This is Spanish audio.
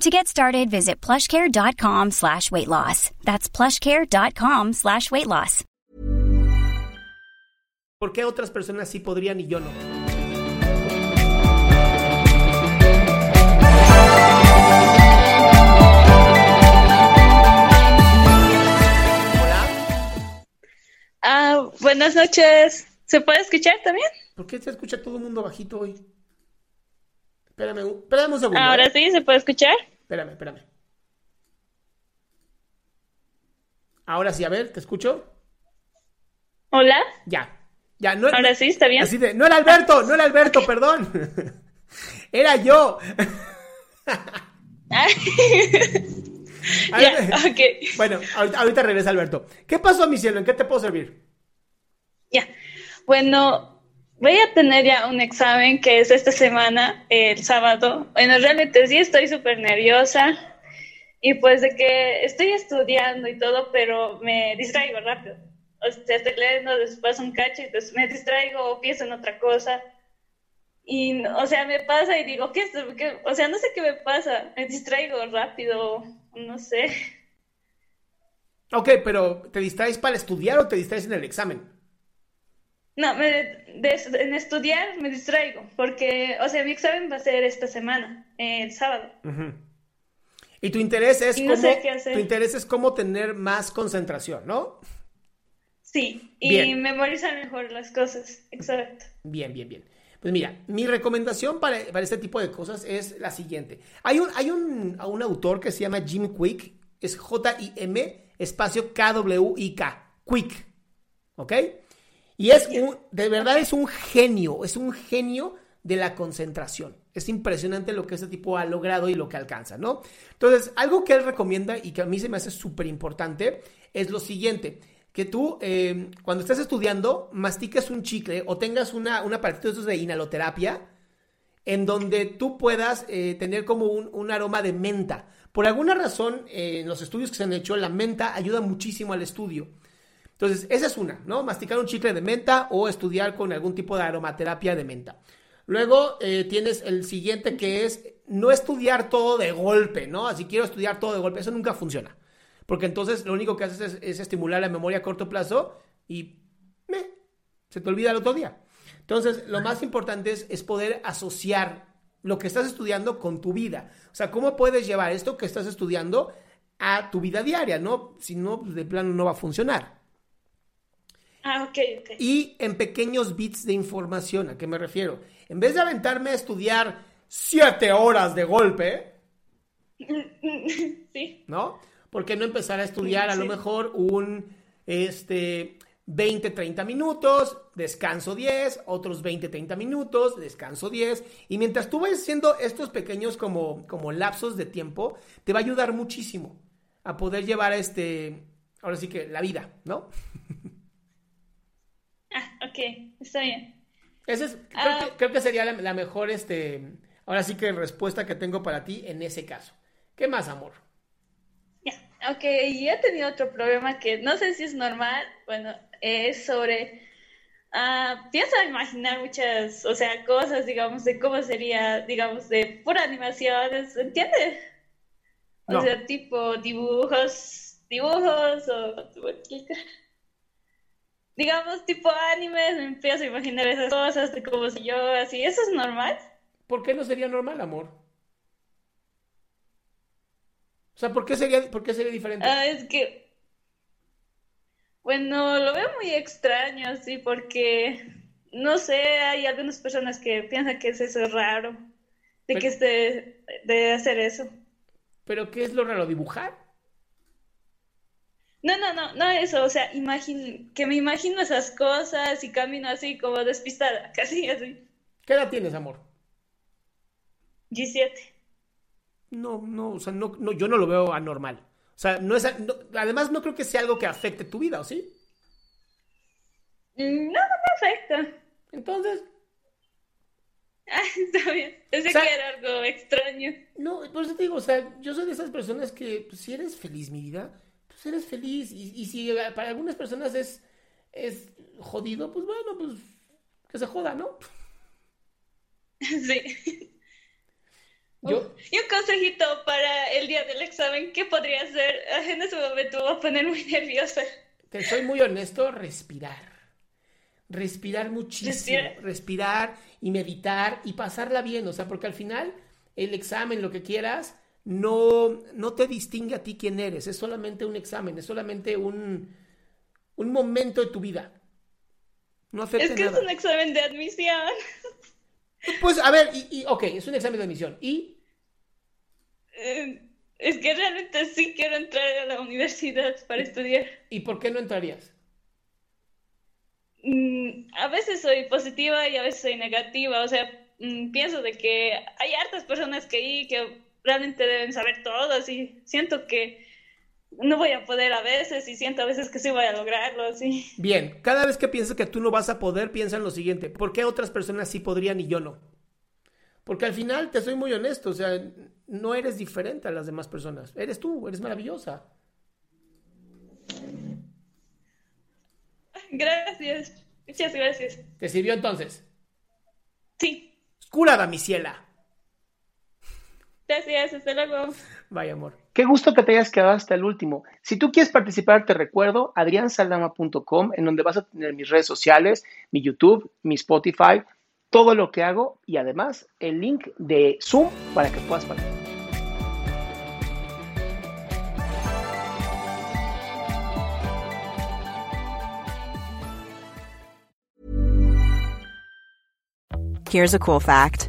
To get started, visit plushcare.com slash weight loss. That's plushcare.com slash weight loss. ¿Por qué otras personas sí podrían y yo no? Hola, Ah, buenas noches. ¿Se puede escuchar también? ¿por qué se escucha todo el mundo bajito hoy? Espérame, espérame un segundo. Ahora ¿eh? sí, ¿se puede escuchar? Espérame, espérame. Ahora sí, a ver, ¿te escucho? Hola. Ya. Ya, no Ahora sí, ¿está bien? Así de, no era Alberto, no era Alberto, perdón. Era yo. A Ya, ver, ok. Bueno, ahorita, ahorita regresa Alberto. ¿Qué pasó, mi cielo? ¿En qué te puedo servir? Ya. Bueno, voy a tener ya un examen que es esta semana, el sábado. Bueno, realmente sí estoy súper nerviosa. Y pues de que estoy estudiando y todo, pero me distraigo rápido. O sea, estoy leyendo después un cacho y pues me distraigo o pienso en otra cosa. Y, o sea, me pasa y digo, ¿qué es? ¿Qué? O sea, no sé qué me pasa. Me distraigo rápido, no sé. Ok, pero ¿te distraes para estudiar o te distraes en el examen? No, me, de- en estudiar me distraigo, porque, o sea, mi examen va a ser esta semana, eh, el sábado. Y tu interés es Y no cómo, sé qué hacer. tu interés es cómo tener más concentración, ¿no? Sí, y Bien. memorizar mejor las cosas, exacto. Bien, bien, bien. Pues mira, mi recomendación para, para este tipo de cosas es la siguiente. Hay un, hay un, un autor que se llama Jim Quick, es J-I-M, espacio K-W-I-K, Quick, ¿ok? Y es un, de verdad es un genio, es un genio de la concentración. Es impresionante lo que este tipo ha logrado y lo que alcanza, ¿no? Entonces, algo que él recomienda y que a mí se me hace súper importante es lo siguiente, que tú eh, cuando estés estudiando mastiques un chicle o tengas una, un aparatito de de inhaloterapia en donde tú puedas eh, tener como un, un aroma de menta. Por alguna razón, eh, en los estudios que se han hecho, la menta ayuda muchísimo al estudio. Entonces, esa es una, ¿no? Masticar un chicle de menta o estudiar con algún tipo de aromaterapia de menta. Luego eh, tienes el siguiente que es no estudiar todo de golpe, ¿no? Así quiero estudiar todo de golpe, eso nunca funciona. Porque entonces lo único que haces es, es estimular la memoria a corto plazo y se te olvida el otro día. Entonces, lo más importante es, es poder asociar lo que estás estudiando con tu vida. O sea, ¿cómo puedes llevar esto que estás estudiando a tu vida diaria, ¿no? Si no, pues, de plano no va a funcionar. Ah, ok, ok. Y en pequeños bits de información, ¿a qué me refiero? En vez de aventarme a estudiar siete horas de golpe, Sí, ¿no? ¿Por qué no empezar a estudiar a lo mejor un, este, 20, 30 minutos, descanso 10, otros 20, 30 minutos, descanso 10, y mientras tú vayas haciendo estos pequeños como, como lapsos de tiempo, te va a ayudar muchísimo a poder llevar este, ahora sí que la vida, ¿no? ok, está bien. Ese es, creo, Ah. que, creo que sería la, la mejor, este, ahora sí que respuesta que tengo para ti en ese caso. ¿Qué más, amor? Ya, ok, y he tenido otro problema que no sé si es normal, bueno, es sobre, ah, pienso imaginar muchas, o sea, cosas, digamos, de cómo sería, digamos, de pura animaciones, ¿entiendes? O No. sea, tipo dibujos, dibujos o, digamos, tipo animes, me empiezo a imaginar esas cosas de cómo soy yo, así, ¿eso es normal? ¿Por qué no sería normal, amor? O sea, ¿por qué sería, por qué sería diferente? Ah, es que, bueno, lo veo muy extraño, sí, porque, no sé, hay algunas personas que piensan que es eso raro, de Pero- que esté, de hacer eso. ¿Pero qué es lo raro? ¿Dibujar? No, no, no, no eso, o sea, imagin que me imagino esas cosas y camino así como despistada, casi así. ¿Qué edad tienes, amor? G7. No, no, o sea, no, no, yo no lo veo anormal. O sea, no es, no- además no creo que sea algo que afecte tu vida, ¿o sí? Mm, No, no me afecta. Entonces, Ah, está bien. Pensé O sea- que era algo extraño. no, por eso te digo, o sea, yo soy de esas personas que, pues, si eres feliz, mi vida, pues eres feliz. Y, y si eh, para algunas personas es, es jodido, pues bueno, pues que se joda, ¿no? Sí. Yo, Y un consejito para el día del examen, ¿qué podría hacer? Ah, En ese momento me voy a poner muy nerviosa. te soy muy honesto, respirar. Respirar muchísimo. Respira. Respirar y meditar y pasarla bien. O sea, porque al final el examen, lo que quieras, no, no te distingue a ti quién eres. Es solamente un examen, es solamente un, un momento de tu vida. No afecta Es que nada. es un examen de admisión. Pues a ver, y, y, ok, es un examen de admisión. ¿Y Eh, Es que realmente sí quiero entrar a la universidad para estudiar. ¿Y por qué no entrarías? Mm, A veces soy positiva y a veces soy negativa. O sea, mm, pienso de que hay hartas personas que ahí que realmente deben saber todo. Así siento que no voy a poder a veces y siento a veces que sí voy a lograrlo. Así. Bien, cada vez que piensas que tú no vas a poder, piensa en lo siguiente. ¿Por qué otras personas sí podrían y yo no? Porque al final, te soy muy honesto, o sea, no eres diferente a las demás personas. Eres tú, eres maravillosa. Gracias. Muchas gracias. ¿Te sirvió entonces? Sí. Curada, mi ciela. Gracias. Hasta luego. Vaya amor. Qué gusto que te hayas quedado hasta el último. Si tú quieres participar, te recuerdo adriansaldama.com, en donde vas a tener mis redes sociales, mi YouTube, mi Spotify, todo lo que hago y además el link de Zoom para que puedas participar. Here's a cool fact